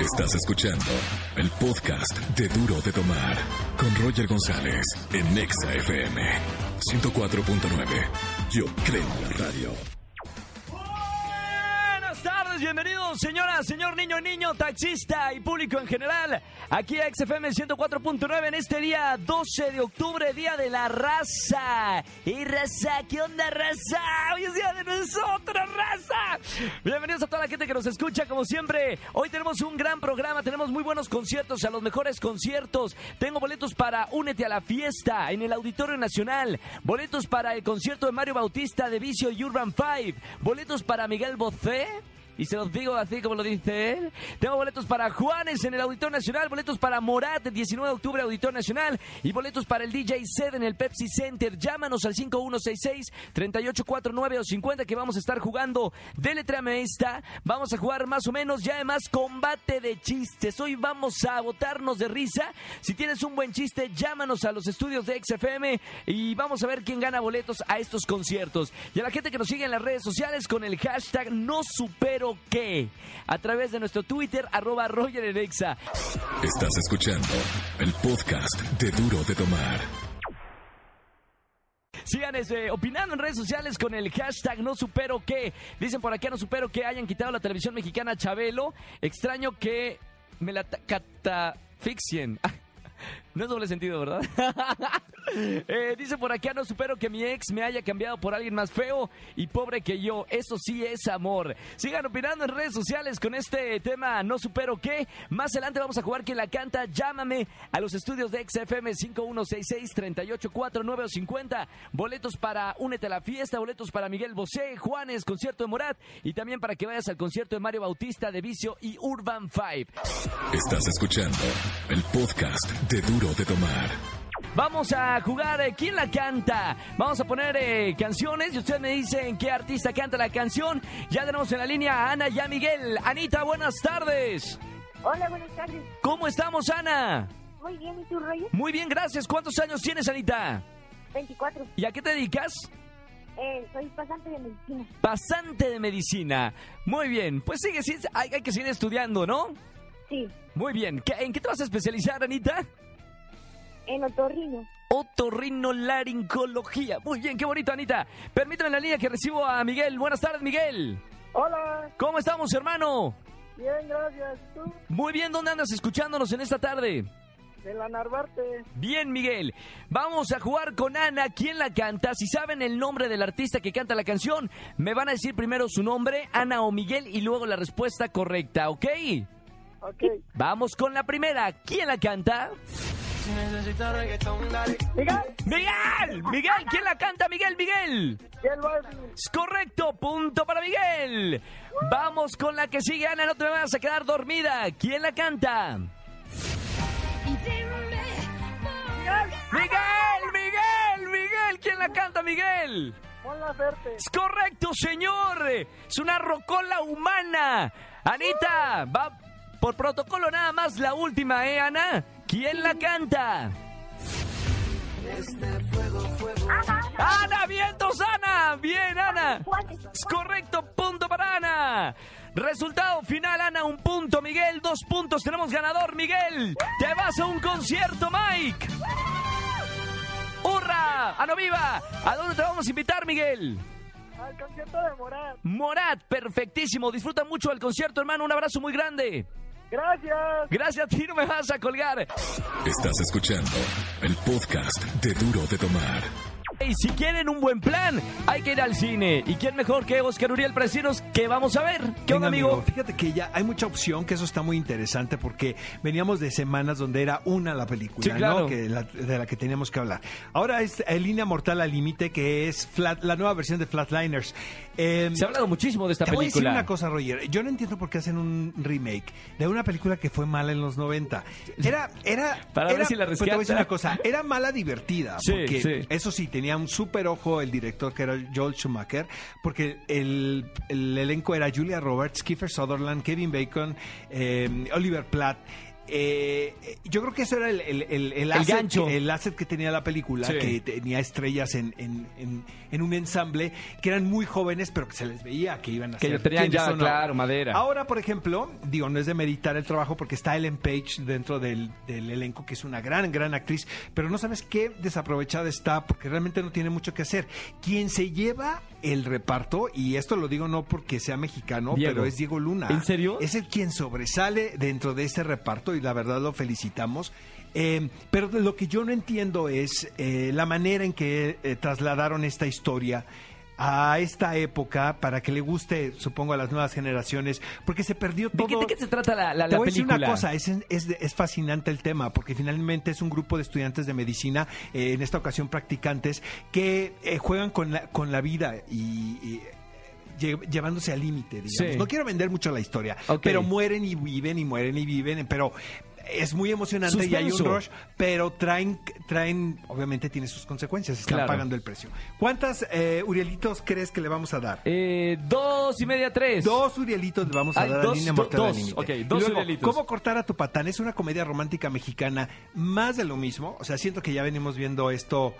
Estás escuchando el podcast de Duro de Tomar con Roger González en Nexa FM 104.9. Yo creo en la radio. Buenas tardes, bienvenidos señora, señor niño, niño, taxista y público en general. Aquí a XFM 104.9 en este día 12 de octubre, Día de la Raza. Y raza, ¿qué onda raza? Hoy es Día de nosotros. Bienvenidos a toda la gente que nos escucha como siempre. Hoy tenemos un gran programa, tenemos muy buenos conciertos, a los mejores conciertos. Tengo boletos para Únete a la Fiesta en el Auditorio Nacional. Boletos para el concierto de Mario Bautista de Vicio y Urban 5. Boletos para Miguel Bocé. Y se los digo así como lo dice él. Tengo boletos para Juanes en el Auditorio Nacional, boletos para Morat el 19 de octubre Auditorio Nacional y boletos para el DJ Sed en el Pepsi Center. Llámanos al 5166-3849 o 50 que vamos a estar jugando. Deletreame esta. Vamos a jugar más o menos ya además combate de chistes. Hoy vamos a botarnos de risa. Si tienes un buen chiste, llámanos a los estudios de XFM y vamos a ver quién gana boletos a estos conciertos. Y a la gente que nos sigue en las redes sociales con el hashtag no supero qué. A través de nuestro Twitter, arroba Roger en Exa. Estás escuchando el podcast de Duro de Tomar. Sigan este, opinando en redes sociales con el hashtag no supero qué. Dicen por acá no supero que hayan quitado la televisión mexicana Chabelo. Extraño que me la ta- catafixien. No es doble sentido, ¿verdad? Eh, dice por acá, no supero que mi ex me haya cambiado por alguien más feo y pobre que yo. Eso sí es amor. Sigan opinando en redes sociales con este tema, no supero qué. Más adelante vamos a jugar quien la canta. Llámame a los estudios de XFM 5166-3849 o 50. Boletos para Únete a la Fiesta, boletos para Miguel Bosé, Juanes, concierto de Morat y también para que vayas al concierto de Mario Bautista de Vicio y Urban 5. Estás escuchando el podcast de Duro de Tomar. Vamos a jugar eh, ¿Quién la canta? Vamos a poner eh, canciones y ustedes me dicen qué artista canta la canción. Ya tenemos en la línea a Ana y a Miguel. Anita, buenas tardes. Hola, buenas tardes. ¿Cómo estamos, Ana? Muy bien, ¿y tú, Roger? Muy bien, gracias. ¿Cuántos años tienes, Anita? 24. ¿Y a qué te dedicas? Eh, soy pasante de medicina. Pasante de medicina. Muy bien. Pues sigue, sí, hay, hay que seguir estudiando, ¿no? Sí, Muy bien. ¿Qué- ¿En qué te vas a especializar, Anita? En otorrino. Otorrinolaringología. Muy bien, qué bonito, Anita. Permíteme en la línea que recibo a Miguel. Buenas tardes, Miguel. Hola, ¿Cómo estamos, hermano? bien, gracias. ¿Tú? Muy bien, ¿dónde andas escuchándonos en esta tarde? De la Narvarte. Bien, Miguel. Vamos a jugar con Ana. ¿Quién la canta? Si saben el nombre del artista que canta la canción, me van a decir primero su nombre, Ana o Miguel, y luego la respuesta correcta, ¿ok? Ok. Vamos con la primera. ¿Quién la canta? Diga, ¡Miguel! ¡Miguel! ¿Quién la canta? ¡Miguel, Miguel! ¿quién lo hace? Es correcto, punto para Miguel. Vamos con la que sigue, Ana, no te vas a quedar dormida. ¿Quién la canta? Miguel, Miguel, Miguel, ¿quién la canta, Miguel? Es correcto, señor. Es una rocola humana. Anita, va por protocolo nada más la última, ¿eh, Ana? ¿Quién la canta? Ana, vientos, Ana. Bien, Ana. Es correcto, punto para Ana. Resultado final, Ana, un punto, Miguel, dos puntos. Tenemos ganador, Miguel. Te vas a un concierto, Mike. ¡Hurra! ¡A no viva! ¿A dónde te vamos a invitar, Miguel? Al concierto de Morat. Morat, perfectísimo. Disfruta mucho del concierto, hermano. Un abrazo muy grande. Gracias. Gracias a ti, no me vas a colgar. Estás escuchando el podcast de Duro de Tomar. Y si quieren un buen plan, hay que ir al cine. ¿Y quién mejor que Oscar Uriel Presinos que vamos a ver? ¿Qué onda, Venga, amigo? Fíjate que ya hay mucha opción, que eso está muy interesante porque veníamos de semanas donde era una la película, Sí, claro. ¿no? Que la- de la que teníamos que hablar. Ahora es Línea Mortal al Límite, que es Flat- la nueva versión de Flatliners. Eh, Se ha hablado muchísimo de esta te voy a decir película. una cosa, Roger. Yo no entiendo por qué hacen un remake de una película que fue mala en los 90. Era, era, Para ver era- si la pero te voy a decir rescata. una cosa. Era mala divertida. Sí, porque sí. eso sí, tenía un súper ojo el director que era Joel Schumacher, porque el, el elenco era Julia Roberts, Kiefer Sutherland, Kevin Bacon, eh, Oliver Platt. Eh, yo creo que eso era el, el, el, el asset, gancho. el asset que tenía la película, Sí. que tenía estrellas en, en, en, en un ensamble que eran muy jóvenes, pero que se les veía que iban a Que ser tenían quiénes ya, no. claro, madera. Ahora, por ejemplo, digo, no es de meditar el trabajo porque está Ellen Page dentro del, del elenco, que es una gran, gran actriz, pero no sabes qué desaprovechada está porque realmente no tiene mucho que hacer. Quien se lleva el reparto, y esto lo digo no porque sea mexicano, Diego. pero es Diego Luna. ¿En serio? Es el quien sobresale dentro de ese reparto y la verdad lo felicitamos. Eh, pero lo que yo no entiendo es eh, la manera en que eh, trasladaron esta historia a esta época para que le guste, supongo, a las nuevas generaciones, porque se perdió ¿De todo. qué, de qué se trata la, la, Te la voy a decir película? una cosa, es, es, es fascinante el tema, porque finalmente es un grupo de estudiantes de medicina, eh, en esta ocasión practicantes, que eh, juegan con la, con la vida y... y, lle- llevándose al límite, digamos. Sí. No quiero vender mucho la historia, Ok. pero mueren y viven y mueren y viven, pero es muy emocionante y hay un rush, pero traen, traen, obviamente tiene sus consecuencias, están Claro. pagando el precio. ¿Cuántas eh, Urielitos crees que le vamos a dar? Eh, dos y media, tres. Dos Urielitos le vamos a Ay, dar dos, a Línea do- Mortal al dos, dos luego, Urielitos. ¿Cómo cortar a tu patán? Es una comedia romántica mexicana, más de lo mismo. O sea, siento que ya venimos viendo esto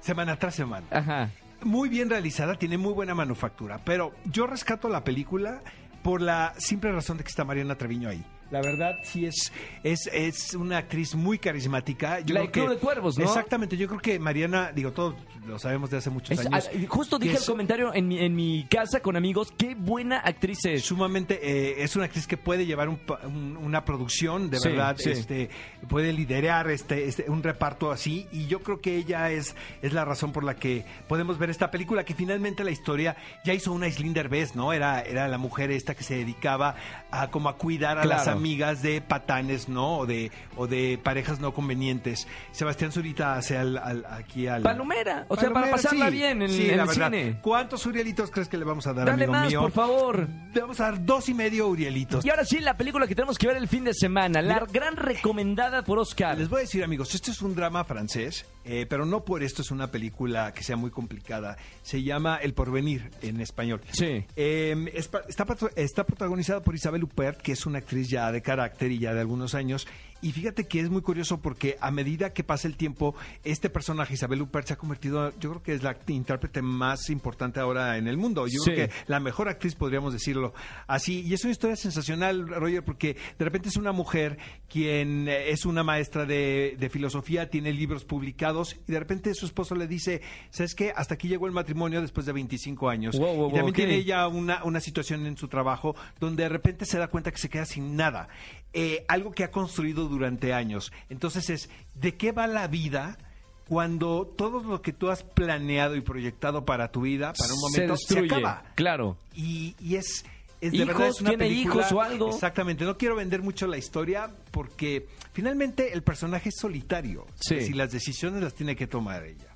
semana tras semana. Ajá. Muy bien realizada, tiene muy buena manufactura, pero yo rescato la película por la simple razón de que está Mariana Treviño ahí. La verdad, sí es, es, es una actriz muy carismática. Yo La creo que- de Cuervos, ¿no? Exactamente, yo creo que Mariana, digo, todos lo sabemos de hace muchos Es- años. ah, justo dije el comentario en mi, en mi casa con amigos, qué buena actriz es. sumamente eh, es una actriz que puede llevar un un- una producción de Sí, verdad sí. este puede liderar este, este un reparto así y yo creo que ella es es la razón por la que podemos ver esta película que finalmente la historia ya hizo una Islín Derbez no era era la mujer esta que se dedicaba a como a cuidar a las Claro. Amigas de patanes no o de o de parejas no convenientes Sebastián Zurita hace al, al- aquí al Palomera, o sea, para pasarla sí, bien en, sí, en la el verdad. cine. ¿Cuántos Urielitos crees que le vamos a dar, Dale amigo más, mío? por favor. Le vamos a dar dos y medio Urielitos. Y ahora sí, la película que tenemos que ver el fin de semana, la gran recomendada por Oscar. Les voy a decir, amigos, esto es un drama francés, eh, pero no por esto es una película que sea muy complicada. Se llama El Porvenir en español. Sí. Eh, es está, está protagonizada por Isabel Huppert, que es una actriz ya de carácter y ya de algunos años. Y fíjate que es muy curioso porque a medida que pasa el tiempo, este personaje, Isabel Huppert, se ha convertido, yo creo que es la intérprete más importante ahora en el mundo. Yo Sí. creo que la mejor actriz, podríamos decirlo así. Y es una historia sensacional, Roger, porque de repente es una mujer quien eh, es una maestra de, de filosofía, tiene libros publicados y de repente su esposo le dice, ¿sabes qué? Hasta aquí llegó el matrimonio después de 25 años. Wow, wow, y también tiene ella una, una situación en su trabajo donde de repente se da cuenta que se queda sin nada. Eh, algo que ha construido durante años. Entonces es, ¿de qué va la vida? Cuando todo lo que tú has planeado y proyectado para tu vida, para un momento, se, destruye. acaba Claro. y, y es, es de Hijos, verdad es una tiene película- hijos o algo. Exactamente, no quiero vender mucho la historia porque finalmente el personaje es solitario. Sí. Si las decisiones las tiene que tomar ella.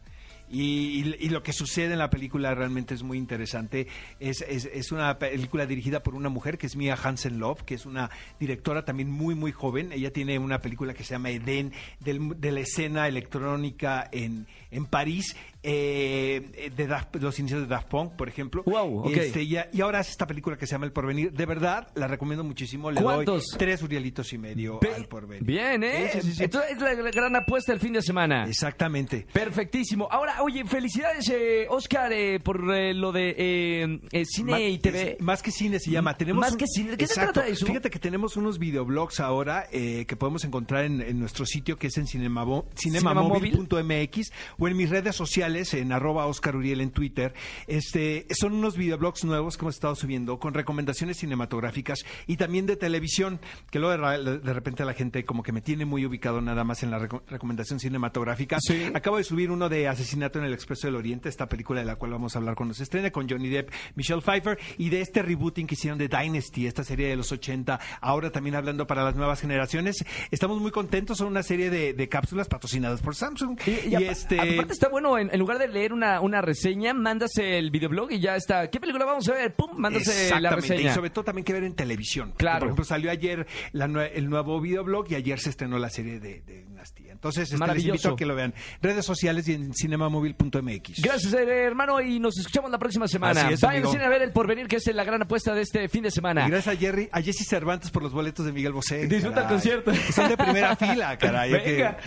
Y, y- lo que sucede en la película realmente es muy interesante. Es, es- es una película dirigida por una mujer que es Mia Hansen Love, que es una directora también muy, muy joven. Ella tiene una película que se llama Eden, del- de la escena electrónica en, en París, eh, de Daft- los inicios de Daft Punk, por ejemplo. Wow, ok. Este, y, y ahora hace esta película que se llama El Porvenir. De verdad, la recomiendo muchísimo. Le ¿Cuántos? doy tres Urielitos y medio al Porvenir. Bien, ¿eh? Sí, sí, sí, sí. Entonces es la, la gran apuesta el fin de semana. Exactamente. Perfectísimo. Ahora, oye, felicidades, eh, Oscar, eh, por eh, lo de eh, eh, cine Ma- y TV. es- más que cine se llama. Tenemos Más un- que cine. ¿De qué se trata eso? Fíjate que tenemos unos videoblogs ahora eh, que podemos encontrar en, en nuestro sitio que es en cinemamóvil.mx o en mis redes sociales en arroba Oscar Uriel en Twitter. Este, son unos videoblogs nuevos que hemos estado subiendo con recomendaciones cinematográficas y también de televisión, que luego de, repente la gente como que me tiene muy ubicado nada más en la reco- recomendación cinematográfica. Sí. Acabo de subir uno de Asesinato en el Expreso del Oriente, esta película de la cual vamos a hablar cuando se estrene, con Johnny Depp, Michelle Pfeiffer, y de este rebooting que hicieron de Dynasty, esta serie de los 80, ahora también hablando para las nuevas generaciones. Estamos muy contentos, son una serie de, de cápsulas patrocinadas por Samsung. Y, este... aparte está bueno en, en lugar de leer una, una reseña, mandas el videoblog y ya está. ¿Qué película vamos a ver? Pum, mandas eh, la Exactamente, reseña. y sobre todo también que ver en televisión. Claro. Por ejemplo, salió ayer la el nuevo videoblog y ayer se estrenó la serie de, de Dinastía. Entonces, este, les Maravilloso. invito a que lo vean. Redes sociales y en cinemamóvil.mx. Gracias, hermano, y nos escuchamos la próxima semana. Es, Vayan a ver el porvenir, que es la gran apuesta de este fin de semana. Y gracias a Jerry, a Jesse Cervantes por los boletos de Miguel Bosé. Disfruta el concierto. Son de primera fila, caray. hay que- Venga.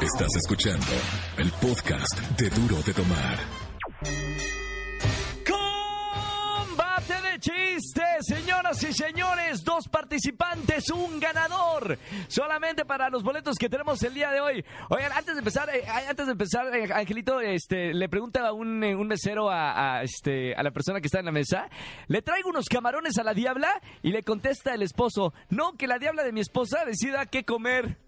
Estás escuchando el podcast de Duro de Tomar. Combate de chistes, señoras y señores, dos participantes, un ganador. Solamente para los boletos que tenemos el día de hoy. Oigan, antes de empezar, eh, antes de empezar, eh, Angelito, este, le pregunta a un, eh, un mesero a, a, este, a la persona que está en la mesa, le traigo unos camarones a la diabla y le contesta el esposo, no que la diabla de mi esposa decida qué comer.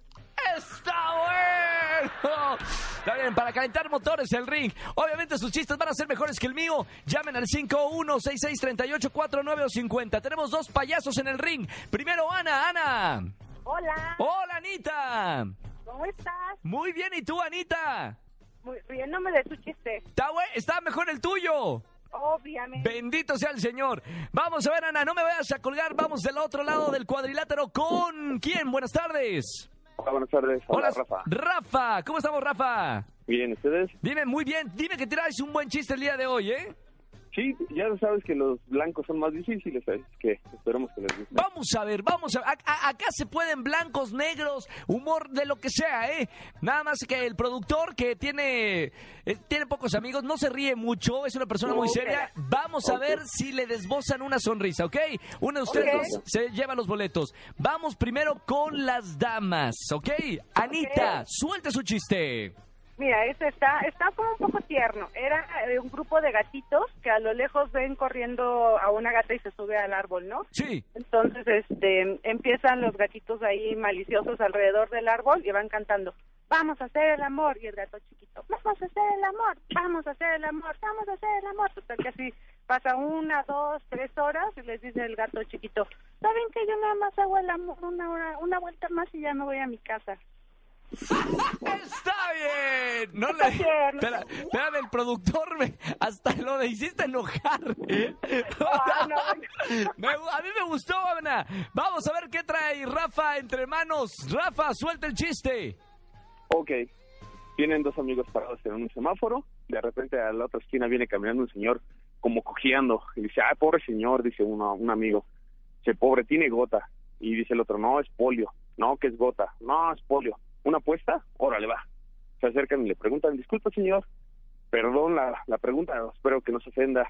¡Está bueno! Está bien, para calentar motores el ring. Obviamente sus chistes van a ser mejores que el mío. Llamen al 51663849 o 50. Tenemos dos payasos en el ring. Primero Ana, Ana. Hola, Hola Anita. ¿cómo estás? Muy bien, ¿y tú Anita? Muy, riéndome de su chiste. Está, está mejor el tuyo. Obviamente. Bendito sea el Señor. Vamos a ver, Ana, no me vayas a colgar. Vamos del otro lado del cuadrilátero con quién. Buenas tardes. Hola, buenas tardes. Hola, Rafa. Rafa. ¿Cómo estamos, Rafa? Bien, ¿ustedes? Dime muy bien, dime que tiráis un buen chiste el día de hoy, ¿eh? Sí, ya sabes que los blancos son más difíciles, ¿sabes? Que Vamos a ver, vamos a ver. Acá se pueden blancos, negros, humor de lo que sea, ¿eh? Nada más que el productor que tiene eh, tiene pocos amigos, no se ríe mucho, es una persona muy seria. Vamos a ver si le desbozan una sonrisa, ¿ok? Uno de ustedes se lleva los boletos. Vamos primero con las damas, ¿ok? Anita, suelte su chiste. Mira, este está, está como un poco tierno. Era eh, un grupo de gatitos que a lo lejos ven corriendo a una gata y se sube al árbol, ¿no? Sí. Entonces, este, empiezan los gatitos ahí maliciosos alrededor del árbol y van cantando. Vamos a hacer el amor. Y el gato chiquito, vamos a hacer el amor, vamos a hacer el amor, vamos a hacer el amor. Total que así pasa una, dos, tres horas y les dice el gato chiquito, ¿saben que yo nada más hago el amor una hora, una vuelta más y ya me voy a mi casa? Está bien. No Está le. bien. Espera, espérame, el productor me, hasta lo de hiciste enojar. Ah, no. Me- a mí me gustó, Ana. Vamos a ver qué trae Rafa entre manos. Rafa, suelta el chiste. Ok. Tienen dos amigos parados en un semáforo. De repente a la otra esquina viene caminando un señor como cojeando. Y dice, ah, pobre señor, dice uno, un amigo. Dice, pobre, tiene gota. Y dice el otro, no, es polio. No, que es gota. No, es polio. ¿Una apuesta? Órale, va. Se acercan y le preguntan, disculpa, señor. Perdón la, la pregunta, espero que no se ofenda.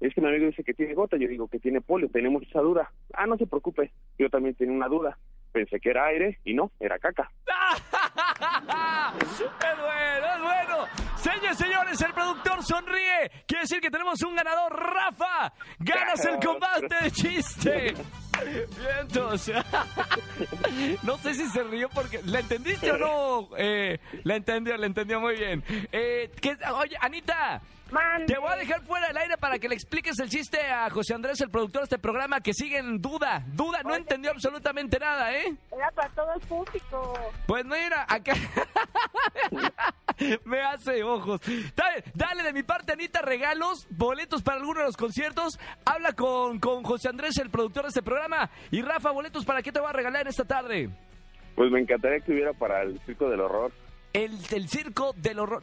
Es que mi amigo dice que tiene gota, yo digo que tiene polio, tenemos esa duda. Ah, no se preocupe, yo también tenía una duda. Pensé que era aire y no, era caca. es bueno, es bueno. Señores, señores, el productor sonríe. Quiere decir que tenemos un ganador, Rafa. Ganas el combate de chiste. Vientos. No sé si se rió porque... ¿La entendiste o no? Eh, la entendió, la entendió muy bien. Eh, ¿qué- Oye, Anita, Mande. te voy a dejar fuera del aire para que le expliques el chiste a José Andrés, el productor de este programa, que sigue en duda. Duda, no Oye. entendió absolutamente nada, ¿eh? Era para todo el público. Pues mira, acá me hace ojos. Dale, dale de mi parte, Anita, regalos, boletos para alguno de los conciertos. Habla con, con José Andrés, el productor de este programa. Y Rafa, boletos para qué te va a regalar esta tarde. Pues me encantaría que hubiera para el Circo del Horror. El, el circo del horror.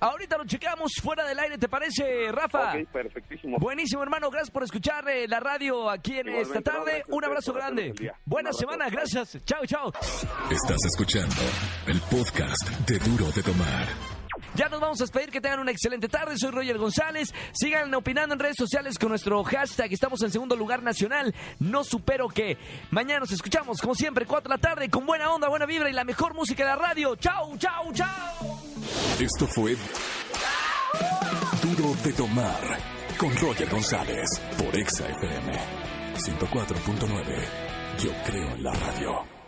Ahorita lo chequeamos fuera del aire, ¿te parece, Rafa? Ok, perfectísimo. Buenísimo, hermano. Gracias por escuchar eh, la radio aquí en Igualmente, esta tarde. Un abrazo grande. Buena abrazo. semana, Bye. gracias. Chao, chao. Estás escuchando el podcast de Duro de Tomar. Ya nos vamos a despedir, que tengan una excelente tarde. Soy Roger González. Sigan opinando en redes sociales con nuestro hashtag. Estamos en segundo lugar nacional. No supero que. Mañana nos escuchamos, como siempre, 4 de la tarde, con buena onda, buena vibra y la mejor música de la radio. ¡Chao, chao, chao! Esto fue Duro de Tomar con Roger González por Exa FM 104.9. Yo creo en la radio.